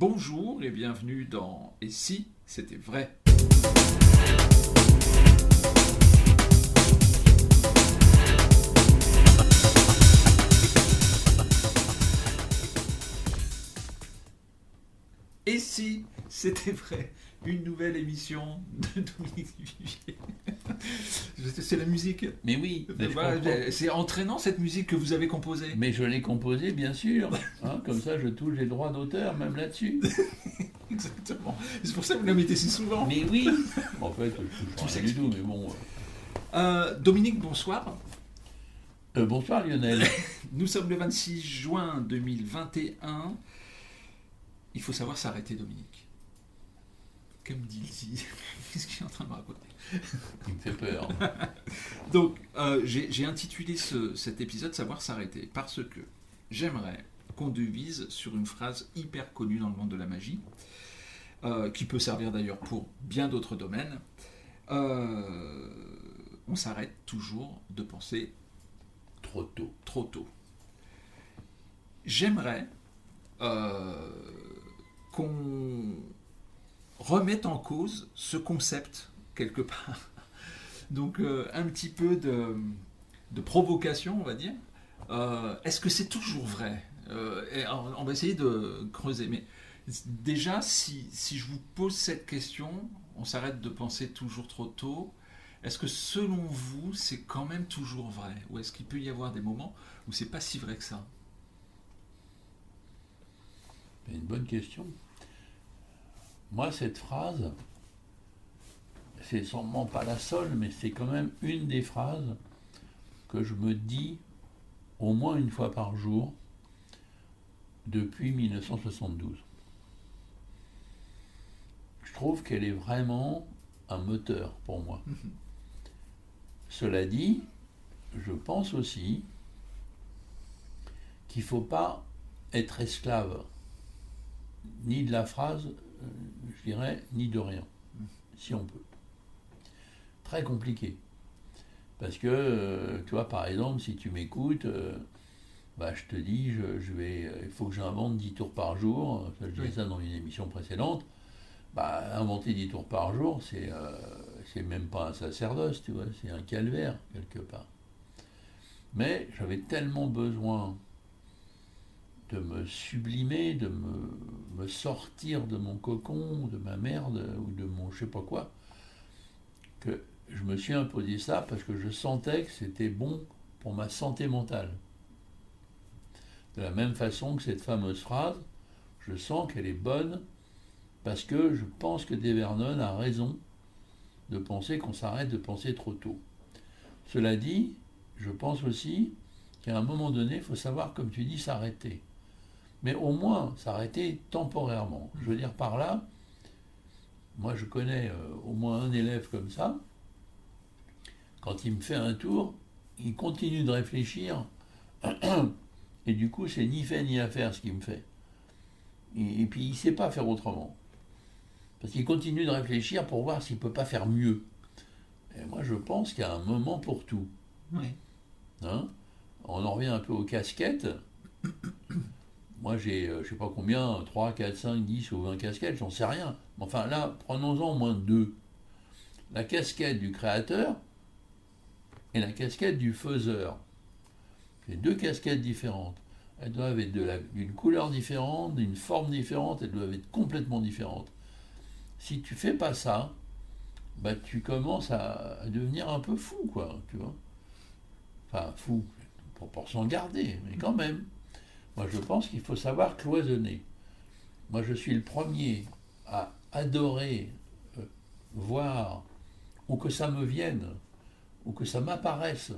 Bonjour et bienvenue dans Et si c'était vrai? Et si c'était vrai Une nouvelle émission de Dominique Vivier. C'est la musique. Mais oui, mais Voilà, c'est entraînant cette musique que vous avez composée. Mais je l'ai composé, bien sûr. Hein, comme ça, je touche les droits d'auteur, même là-dessus. Exactement. C'est pour ça que vous la mettez si souvent. Mais oui En fait, je touche du tout, mais bon. Euh, Dominique, bonsoir. Euh, bonsoir Lionel. Nous sommes le 26 juin 2021. Il faut savoir s'arrêter, Dominique. Comme dit dit. Qu'est-ce qu'il est en train de me raconter? Il me fait peur. Donc, euh, j'ai intitulé ce- cet épisode Savoir s'arrêter parce que j'aimerais qu'on devise sur une phrase hyper connue dans le monde de la magie, euh, qui peut servir d'ailleurs pour bien d'autres domaines. Euh, on s'arrête toujours de penser Trop tôt. trop tôt. J'aimerais qu'on remette en cause ce concept quelque part. Donc euh, un petit peu de, de provocation, on va dire. Euh, Est-ce que c'est toujours vrai? Euh, et on, on va essayer de creuser. Mais déjà, si, si je vous pose cette question, on s'arrête de penser toujours trop tôt. Est-ce que selon vous, c'est quand même toujours vrai? Ou est-ce qu'il peut y avoir des moments où c'est pas si vrai que ça? Une bonne question. Moi, cette phrase, c'est sûrement pas la seule, mais c'est quand même une des phrases que je me dis au moins une fois par jour depuis 1972. Je trouve qu'elle est vraiment un moteur pour moi. Cela dit, je pense aussi qu'il ne faut pas être esclave ni de la phrase, je dirais, ni de rien, si on peut. Très compliqué. Parce que, euh, tu vois, par exemple, si tu m'écoutes, euh, bah, je te dis, je, je vais, euh, il faut que j'invente 10 tours par jour. Je disais Oui. ça dans une émission précédente. Bah, inventer 10 tours par jour, c'est euh, c'est même pas un sacerdoce, tu vois, c'est un calvaire, quelque part. Mais j'avais tellement besoin de me sublimer, de me, sortir de mon cocon, de ma merde ou de mon je sais pas quoi, que je me suis imposé ça parce que je sentais que c'était bon pour ma santé mentale. De la même façon que cette fameuse phrase, je sens qu'elle est bonne parce que je pense que Dave Vernon a raison de penser qu'on s'arrête de penser trop tôt. Cela dit, je pense aussi qu'à un moment donné, il faut savoir, comme tu dis, s'arrêter mais au moins s'arrêter temporairement. Je veux dire par là, moi je connais euh, au moins un élève comme ça, quand il me fait un tour, il continue de réfléchir, et du coup c'est ni fait ni à faire ce qu'il me fait. Et, et puis il ne sait pas faire autrement. Parce qu'il continue de réfléchir pour voir s'il ne peut pas faire mieux. Et moi je pense qu'il y a un moment pour tout. Oui. Hein? On en revient un peu aux casquettes. Moi, j'ai, euh, je sais pas combien, 3, 4, 5, 10 ou 20 casquettes, j'en sais rien. Mais enfin, là, prenons-en au moins deux. La casquette du créateur et la casquette du faiseur. C'est deux casquettes différentes. Elles doivent être d'une couleur différente, d'une forme différente, elles doivent être complètement différentes. Si tu fais pas ça, bah, tu commences à, à devenir un peu fou, quoi, tu vois. Enfin, fou, pour, pour s'en garder, mais quand même. Moi, je pense qu'il faut savoir cloisonner. Moi, je suis le premier à adorer euh, voir, ou que ça me vienne, ou que ça m'apparaisse,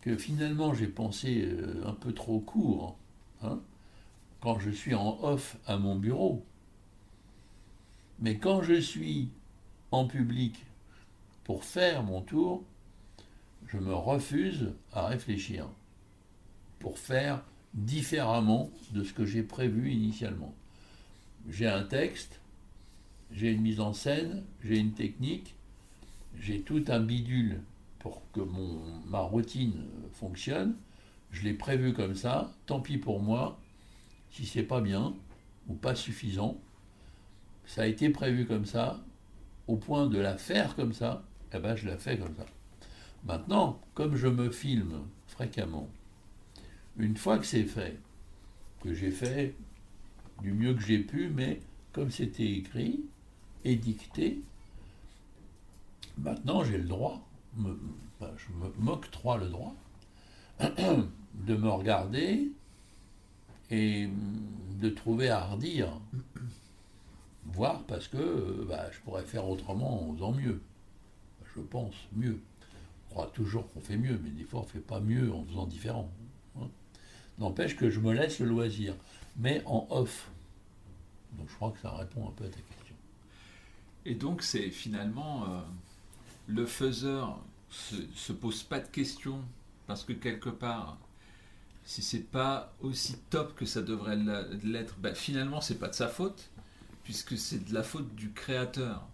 que finalement j'ai pensé euh, un peu trop court, hein, quand je suis en off à mon bureau. Mais quand je suis en public pour faire mon tour, je me refuse à réfléchir pour faire différemment de ce que j'ai prévu initialement. J'ai un texte, j'ai une mise en scène, j'ai une technique, j'ai tout un bidule pour que mon, ma routine fonctionne. Je l'ai prévu comme ça, tant pis pour moi. Si c'est pas bien, ou pas suffisant. Ça a été prévu comme ça, au point de la faire comme ça, eh ben je la fais comme ça. Maintenant, comme je me filme fréquemment, une fois que c'est fait, que j'ai fait du mieux que j'ai pu, mais comme c'était écrit et dicté, maintenant j'ai le droit, me, ben, je m'octroie le droit de me regarder et de trouver à redire, voir parce que bah, je pourrais faire autrement en faisant mieux. Je pense mieux. On croit toujours qu'on fait mieux, mais des fois on ne fait pas mieux en faisant différent. N'empêche que je me laisse le loisir, mais en off. Donc je crois que ça répond un peu à ta question. Et donc c'est finalement euh, le faiseur se, se pose pas de questions parce que quelque part si c'est pas aussi top que ça devrait l'être, ben finalement c'est pas de sa faute, puisque c'est de la faute du créateur.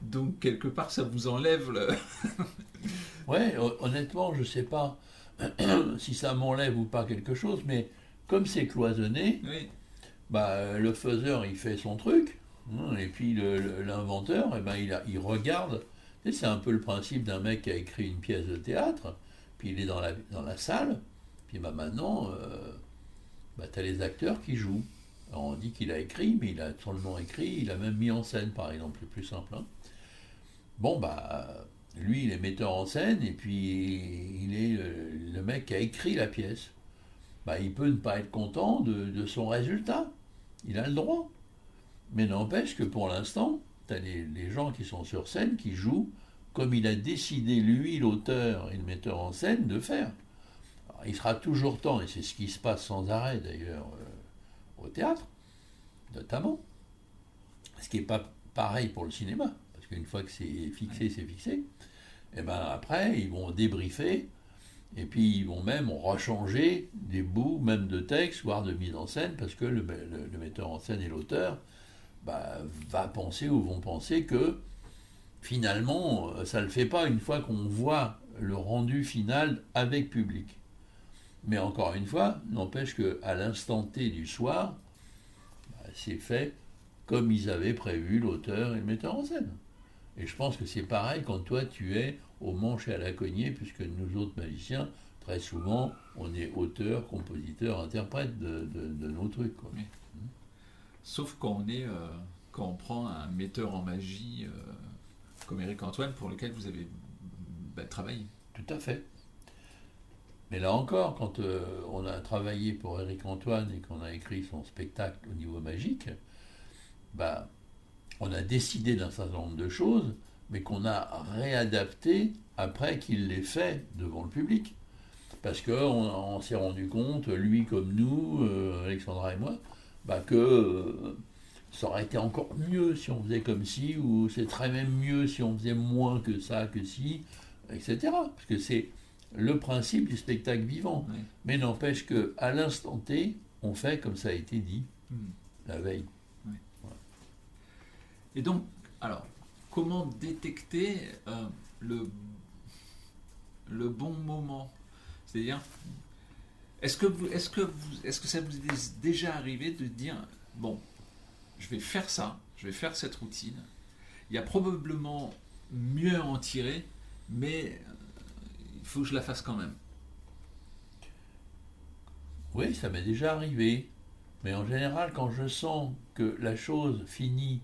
Donc, quelque part ça vous enlève le. ouais, honnêtement je sais pas si ça m'enlève ou pas quelque chose, mais comme c'est cloisonné, bah, le faiseur il fait son truc, hein, et puis l'inventeur, eh ben, il, il regarde. C'est un peu le principe d'un mec qui a écrit une pièce de théâtre il est dans la, dans la salle, puis bah maintenant, euh, bah, tu as les acteurs qui jouent. on dit qu'il a écrit, mais il a seulement écrit, il a même mis en scène, par exemple, c'est plus simple. Hein. Bon, bah, lui, il est metteur en scène, et puis il est le, mec qui a écrit la pièce. Bah, il peut ne pas être content de, son résultat. Il a le droit. Mais n'empêche que pour l'instant, tu as les, gens qui sont sur scène qui jouent comme il a décidé, lui, l'auteur et le metteur en scène, de faire. il sera toujours temps, et c'est ce qui se passe sans arrêt d'ailleurs euh, au théâtre, notamment, ce qui n'est pas pareil pour le cinéma, parce qu'une fois que c'est fixé, c'est fixé, et bien après, ils vont débriefer, et puis ils vont même rechanger des bouts, même de texte, voire de mise en scène, parce que le, metteur en scène et l'auteur bah, va penser ou vont penser que finalement, ça ne le fait pas une fois qu'on voit le rendu final avec public. Mais encore une fois, n'empêche qu'à l'instant T du soir, bah, c'est fait comme ils avaient prévu l'auteur et le metteur en scène. Et je pense que c'est pareil quand toi tu es au manche et à la cognée, puisque nous autres magiciens, très souvent, on est auteur, compositeur, interprète de, nos trucs. Sauf quand on est, euh, quand on prend un metteur en magie. Euh, comme Eric Antoine, pour lequel vous avez bah, travaillé. Tout à fait. Mais là encore, quand euh, on a travaillé pour Eric Antoine et qu'on a écrit son spectacle au niveau magique, bah, on a décidé d'un certain nombre de choses, mais qu'on a réadapté après qu'il l'ait fait devant le public. Parce qu'on on, s'est rendu compte, lui comme nous, euh, Alexandra et moi, bah, que euh, ça aurait été encore mieux si on faisait comme si, ou c'est très même mieux si on faisait moins que ça, que si, etc. Parce que c'est le principe du spectacle vivant. Mais n'empêche que à l'instant T, on fait comme ça a été dit hmm. la veille. Et donc, alors, comment détecter euh, le, le bon moment? C'est-à-dire, est-ce que, vous, est-ce, que vous, est-ce que ça vous est déjà arrivé de dire, bon, je vais faire ça, je vais faire cette routine. Il y a probablement mieux à en tirer, mais euh, il faut que je la fasse quand même? Oui, ça m'est déjà arrivé. Mais en général, quand je sens que la chose finie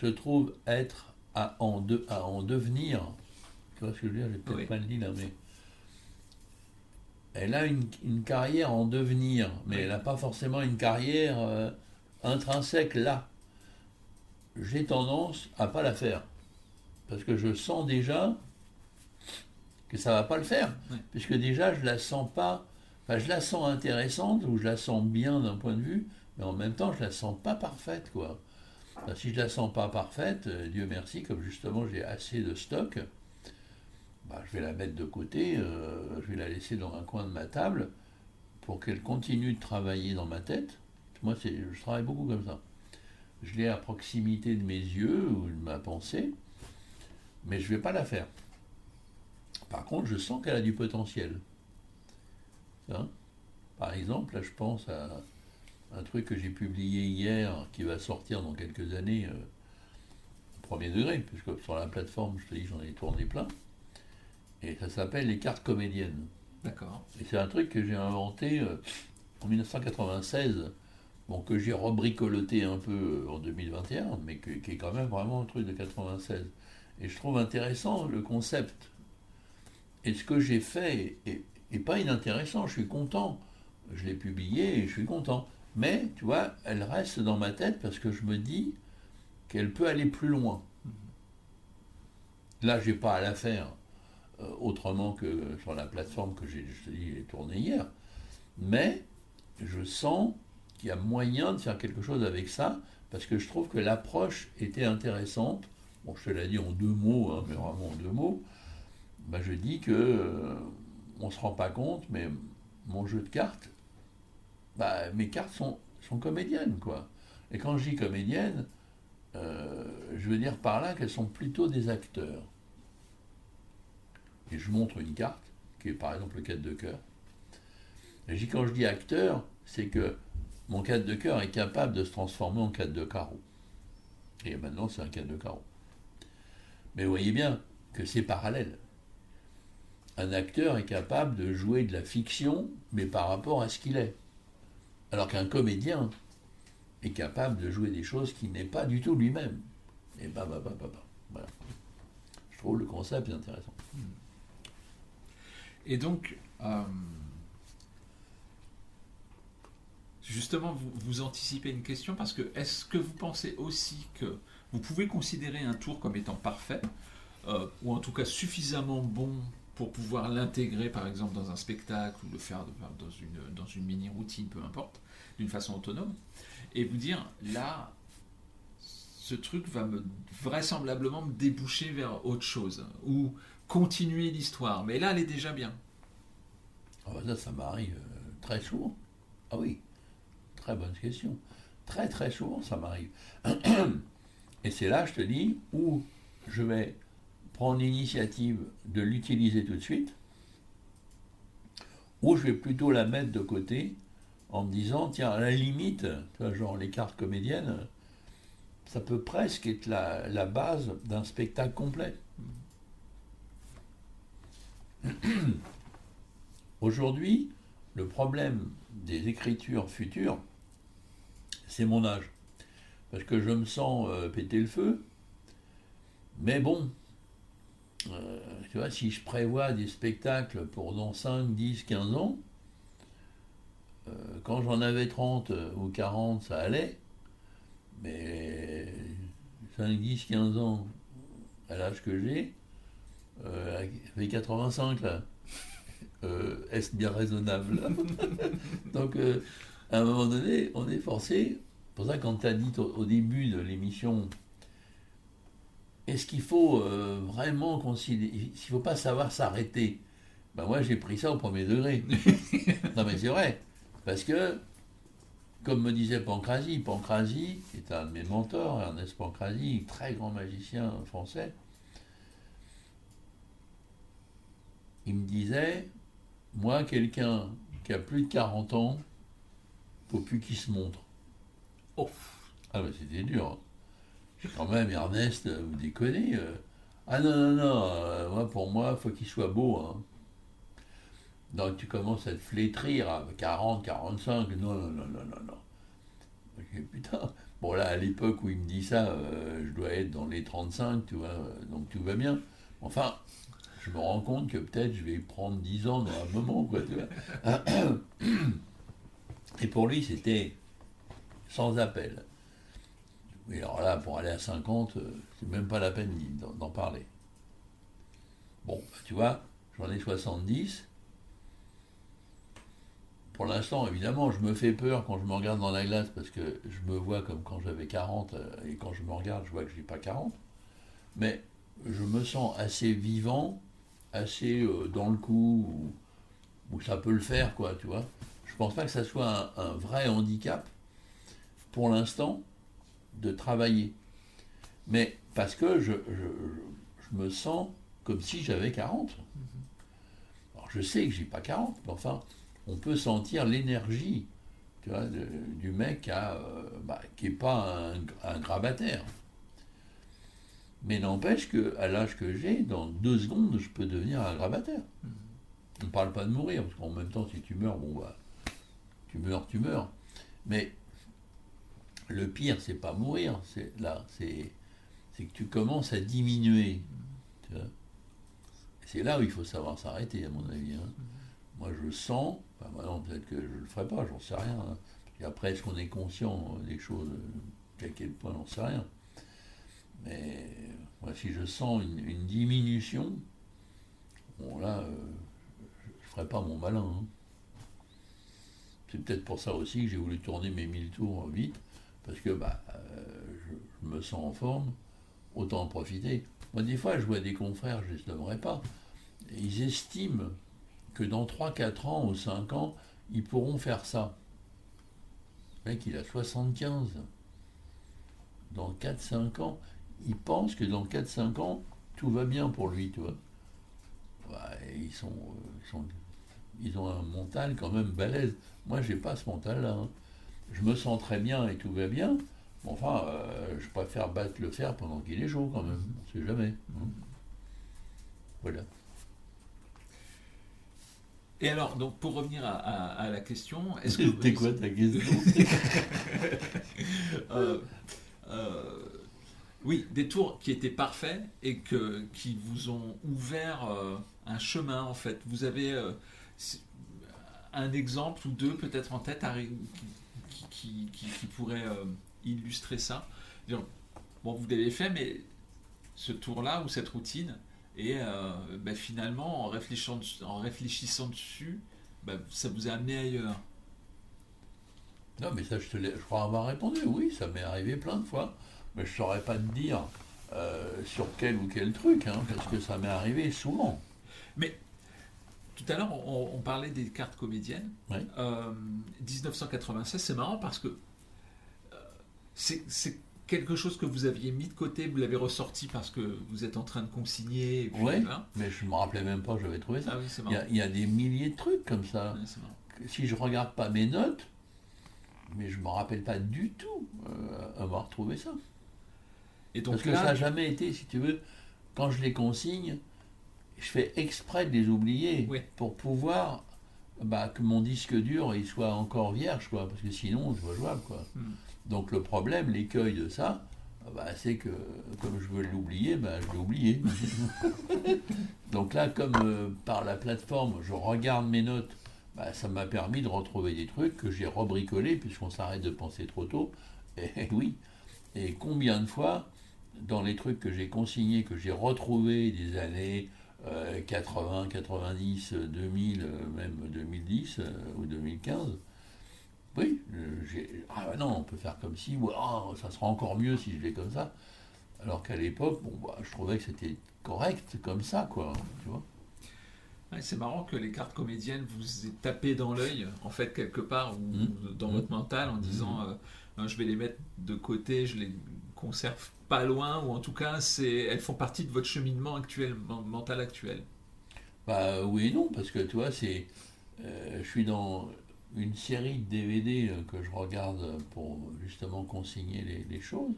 se trouve être à en, à en devenir, tu vois ce que je veux dire? J'ai peut-être pas le dit là, mais elle a une, carrière en devenir, mais elle n'a pas forcément une carrière euh, intrinsèque là, j'ai tendance à pas la faire. Parce que je sens déjà que ça va pas le faire. Puisque déjà, je la sens pas, enfin, je la sens intéressante, ou je la sens bien d'un point de vue, mais en même temps, je la sens pas parfaite, quoi. Si je la sens pas parfaite, euh, Dieu merci, comme justement j'ai assez de stock, bah, je vais la mettre de côté, euh, je vais la laisser dans un coin de ma table pour qu'elle continue de travailler dans ma tête moi, je travaille beaucoup comme ça. Je l'ai à proximité de mes yeux ou de ma pensée, mais je ne vais pas la faire. Par contre, je sens qu'elle a du potentiel. Par exemple, là, je pense à un truc que j'ai publié hier, qui va sortir dans quelques années, euh, au premier degré, puisque sur la plateforme, je te dis, j'en ai tourné plein. Et ça s'appelle les cartes comédiennes. D'accord. Et c'est un truc que j'ai inventé euh, en 1996, bon, que j'ai rebricoloté un peu euh, en 2021, mais que- qui est quand même vraiment un truc de 96. Et je trouve intéressant le concept. Et ce que j'ai fait est, est pas inintéressant, je suis content. Je l'ai publié et je suis content. Mais, tu vois, elle reste dans ma tête parce que je me dis qu'elle peut aller plus loin. Là, j'ai pas à la faire euh, autrement que sur la plateforme que j'ai, tournée hier. Mais je sens qu'il y a moyen de faire quelque chose avec ça parce que je trouve que l'approche était intéressante. Bon, je te l'ai dit en deux mots, hein, mais vraiment en deux mots. Ben, je dis que euh, on se rend pas compte, mais mon jeu de cartes, bah, mes cartes sont, sont comédiennes, quoi. Et quand je dis comédiennes, euh, je veux dire par là qu'elles sont plutôt des acteurs. Et je montre une carte, qui est par exemple le 4 de cœur. Et quand je dis acteur, c'est que mon 4 de cœur est capable de se transformer en 4 de carreau. Et maintenant, c'est un 4 de carreau. Mais vous voyez bien que c'est parallèle. Un acteur est capable de jouer de la fiction, mais par rapport à ce qu'il est. Alors qu'un comédien est capable de jouer des choses qui n'est pas du tout lui-même. Et bah, bah, bah, bah, bah. Voilà. Je trouve le concept intéressant. Et donc, euh, justement, vous, anticipez une question parce que est-ce que vous pensez aussi que vous pouvez considérer un tour comme étant parfait, euh, ou en tout cas suffisamment bon pour pouvoir l'intégrer par exemple dans un spectacle ou le faire dans une, dans une mini-routine, peu importe, d'une façon autonome, et vous dire là, ce truc va me vraisemblablement me déboucher vers autre chose, ou continuer l'histoire, mais là elle est déjà bien. Ah bah ça, ça m'arrive euh, très souvent. Ah oui, très bonne question. Très très souvent, ça m'arrive. Et c'est là, je te dis, où je vais prendre l'initiative de l'utiliser tout de suite, ou je vais plutôt la mettre de côté en me disant, tiens, à la limite, genre les cartes comédiennes, ça peut presque être la, la base d'un spectacle complet. Aujourd'hui, le problème des écritures futures, c'est mon âge. Parce que je me sens euh, péter le feu. Mais bon, euh, tu vois, si je prévois des spectacles pour dans 5, 10, 15 ans, euh, quand j'en avais 30 ou 40, ça allait. Mais 5, 10, 15 ans, à l'âge que j'ai, euh, avec 85 là, est-ce bien raisonnable? Donc, à un moment donné, on est forcé. C'est pour ça, quand tu as dit au début de l'émission, est-ce qu'il faut euh, vraiment considérer. Il ne faut pas savoir s'arrêter? Ben Moi, j'ai pris ça au premier degré. non, mais c'est vrai. Parce que, comme me disait Pancrasie, Pancrasie est un de mes mentors, Ernest Pancrasie, très grand magicien français. Il me disait moi, quelqu'un qui a plus de 40 ans, faut plus qu'il se montre. Oh. Ah ben c'était dur. J'ai quand même Ernest, euh, vous déconnez. euh. Ah non, non, non, euh, moi pour moi, faut qu'il soit beau. hein. Donc tu commences à te flétrir à 40, 45, non, non, non, non, non, non. Putain, bon là, à l'époque où il me dit ça, euh, je dois être dans les 35, tu vois, donc tout va bien. Enfin, je me rends compte que peut-être je vais prendre 10 ans dans un moment, quoi, tu vois. Et pour lui, c'était sans appel. Mais alors là, pour aller à 50, euh, c'est même pas la peine d'en parler. Bon, bah, tu vois, j'en ai 70. Pour l'instant, évidemment, je me fais peur quand je me regarde dans la glace parce que je me vois comme quand j'avais 40 euh, et quand je me regarde, je vois que je n'ai pas 40. Mais je me sens assez vivant, assez euh, dans le coup, où, ça peut le faire, quoi, tu vois. Je pense pas que ça soit un vrai handicap, pour l'instant, de travailler. Mais parce que je, me sens comme si j'avais 40. Alors je sais que j'ai pas 40, mais enfin, on peut sentir l'énergie du mec bah, qui n'est pas un, un, grabataire. Mais n'empêche qu'à l'âge que j'ai, dans deux secondes, je peux devenir un grabataire. On ne parle pas de mourir, parce qu'en même temps, si tu meurs, bon, bah, tu meurs, tu meurs. Mais le pire, c'est pas mourir, c'est là, c'est que tu commences à diminuer. C'est là où il faut savoir s'arrêter, à mon avis. Hein. Moi, je sens, maintenant, peut-être que je ne le ferai pas, j'en sais rien. Hein. Après, est-ce qu'on est conscient des choses, à quel point, j'en sais rien. Mais moi, si je sens une, diminution, bon, là, euh, je ne ferai pas mon malin. Hein. C'est peut-être pour ça aussi que j'ai voulu tourner mes 1000 tours vite, parce que bah, euh, je, me sens en forme, autant en profiter. Moi, des fois, je vois des confrères, je ne les nommerai pas, ils estiment que dans 3-4 ans ou 5 ans, ils pourront faire ça. Le mec, il a 75. Dans 4-5 ans, il pense que dans 4-5 ans, tout va bien pour lui, tu sont, ils ont un mental quand même balèze. Moi, j'ai pas ce mental-là. Hein. Je me sens très bien et tout va bien. enfin, euh, je préfère battre le fer pendant qu'il est chaud quand même. On ne sait jamais. Hein. Voilà. Et alors, donc pour revenir à, la question, est-ce que c'était quoi ta question euh, euh, Oui, des tours qui étaient parfaits et que qui vous ont ouvert un chemin en fait. Vous avez un exemple ou deux peut-être en tête qui, qui, pourrait euh, illustrer ça Bon, vous l'avez fait, mais ce tour-là ou cette routine, et euh, ben, finalement, en réfléchissant, en réfléchissant dessus, ben, ça vous a amené ailleurs. Non, mais ça, je, te je crois avoir répondu. Oui, ça m'est arrivé plein de fois. Mais je ne saurais pas te dire euh, sur quel ou quel truc, hein, parce que ça m'est arrivé souvent. Mais tout à l'heure, on, parlait des cartes comédiennes. 1996, euh, c'est marrant parce que euh, c'est quelque chose que vous aviez mis de côté, vous l'avez ressorti parce que vous êtes en train de consigner. Oui, mais je ne me rappelais même pas, j'avais trouvé ça. Ah il, y a, des milliers de trucs comme ça. si je regarde pas mes notes, mais je ne me rappelle pas du tout euh, avoir trouvé ça. Et donc parce que ça n'a jamais été, si tu veux, quand je les consigne, je fais exprès de les oublier pour pouvoir bah, que mon disque dur il soit encore vierge, quoi, parce que sinon je vois jouable. Quoi. Hmm. Donc le problème, l'écueil de ça, bah, c'est que comme je veux l'oublier, bah, je l'ai oublié. Donc là, comme euh, par la plateforme, je regarde mes notes, bah, ça m'a permis de retrouver des trucs que j'ai rebricolés, puisqu'on s'arrête de penser trop tôt. Et oui, et combien de fois, dans les trucs que j'ai consignés, que j'ai retrouvés des années 80, 90, 2000, même 2010 euh, ou 2015. Oui, ah non, on peut faire comme si, oh, ça sera encore mieux si je l'ai comme ça. Alors qu'à l'époque, bon, bah, je trouvais que c'était correct comme ça, quoi, tu vois. c'est marrant que les cartes comédiennes vous aient tapé dans l'œil, en fait, quelque part, ou mmh. dans votre mmh. mental, en disant mmh. euh, je vais les mettre de côté, je les conserve pas loin, ou en tout cas, elles font partie de votre cheminement actuel, mental actuel Bah oui et non, parce que tu vois, c'est, euh, je suis dans une série de DVD euh, que je regarde pour justement consigner les, choses.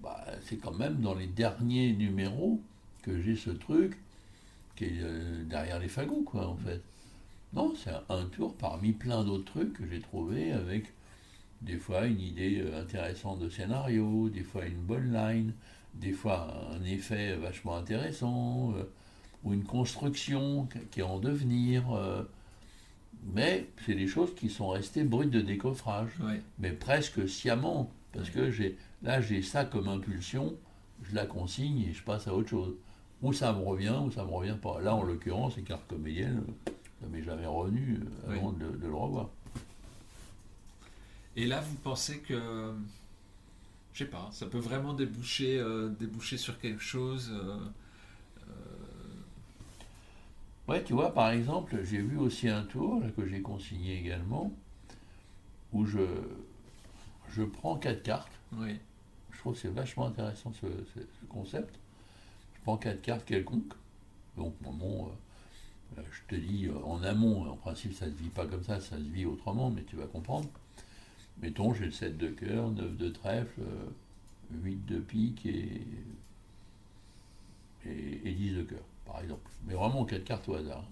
Bah, c'est quand même dans les derniers numéros que j'ai ce truc qui est euh, derrière les fagots, quoi, en fait. Non, c'est un tour parmi plein d'autres trucs que j'ai trouvé avec des fois une idée euh, intéressante de scénario, des fois une bonne line, des fois un effet vachement intéressant, euh, ou une construction qui est en devenir. Euh, mais c'est des choses qui sont restées brutes de décoffrage, mais presque sciemment, parce que j'ai là j'ai ça comme impulsion, je la consigne et je passe à autre chose. Ou ça me revient, ou ça me revient pas. Là, en l'occurrence, les cartes comédiennes, ça m'est jamais revenu avant de, de le revoir. Et là, vous pensez que, je sais pas, ça peut vraiment déboucher, euh, déboucher sur quelque chose euh, euh, Ouais, tu vois, par exemple, j'ai vu aussi un tour que j'ai consigné également, où je, je prends quatre cartes. Oui. Je trouve que c'est vachement intéressant ce, concept. Je prends quatre cartes quelconques, donc Je te dis, en amont, en principe, ça ne se vit pas comme ça, ça se vit autrement, mais tu vas comprendre. Mettons, j'ai le 7 de cœur, 9 de trèfle, euh, 8 de pique et, et, et 10 de cœur, par exemple. Mais vraiment 4 cartes au hasard.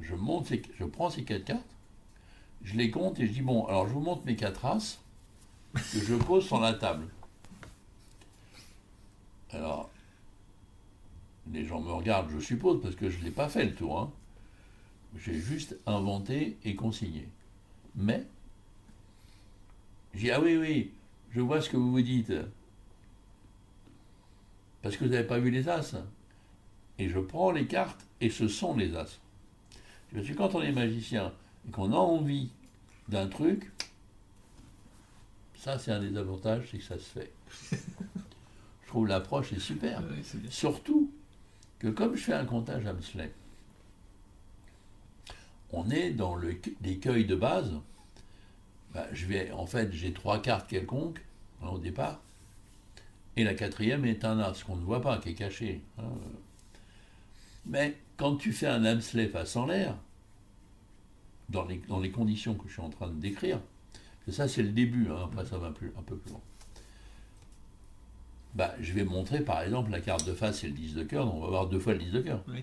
Je, monte ces- je prends ces 4 cartes, je les compte et je dis, bon, alors je vous montre mes 4 as que je pose sur la table. Alors, les gens me regardent, je suppose, parce que je ne l'ai pas fait le tour. hein. J'ai juste inventé et consigné. Mais, j'ai dit, ah oui, oui, je vois ce que vous vous dites. Parce que vous n'avez pas vu les as. Et je prends les cartes et ce sont les as. Parce que quand on est magicien et qu'on a envie d'un truc, ça c'est un des avantages, c'est que ça se fait. je trouve l'approche est super. Ouais, c'est bien. Surtout que comme je fais un comptage Hamsley, on est dans l'écueil de base. Bah, je vais, en fait, j'ai trois cartes quelconques hein, au départ, et la quatrième est un as qu'on ne voit pas, qui est caché. hein. Mais quand tu fais un Hamsley face en l'air, dans les, dans les conditions que je suis en train de décrire, et ça c'est le début, hein, après ça va plus, un peu plus loin. Bah, je vais montrer par exemple la carte de face, c'est le 10 de cœur, donc on va voir deux fois le 10 de cœur. Oui.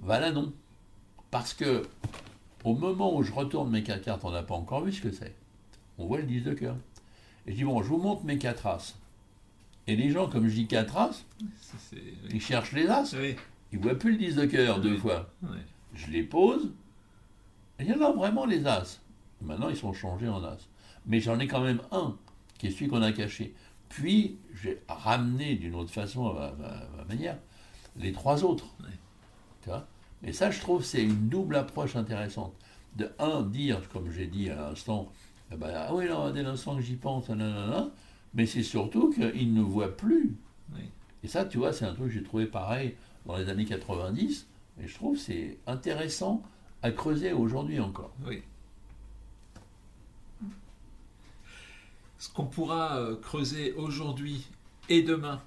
Va là non. Parce que au moment où je retourne mes quatre cartes, on n'a pas encore vu ce que c'est. On voit le 10 de cœur. Et je dis bon, je vous montre mes quatre as. Et les gens, comme je dis quatre as, ils cherchent les as. Oui, Ils voient plus le 10 de cœur deux fois. Je les pose. Et il y en a vraiment les as. Maintenant, ils sont changés en as. Mais j'en ai quand même un, qui est celui qu'on a caché. Puis, j'ai ramené d'une autre façon, à ma, ma- ma manière, les trois autres. Ouais. Tu vois? Et ça, je trouve, c'est une double approche intéressante. De un, dire, comme j'ai dit à l'instant, eh ben, ah oui, non, dès l'instant que j'y pense, nanana, mais c'est surtout qu'ils ne voient plus. Oui. Et ça, tu vois, c'est un truc que j'ai trouvé pareil dans les années 90, et je trouve que c'est intéressant à creuser aujourd'hui encore. Oui. Ce qu'on pourra euh, creuser aujourd'hui et demain,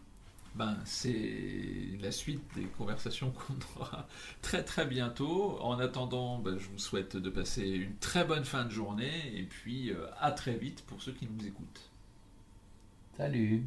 ben, c'est la suite des conversations qu'on aura très très bientôt. En attendant, ben, je vous souhaite de passer une très bonne fin de journée et puis euh, à très vite pour ceux qui nous écoutent. Salut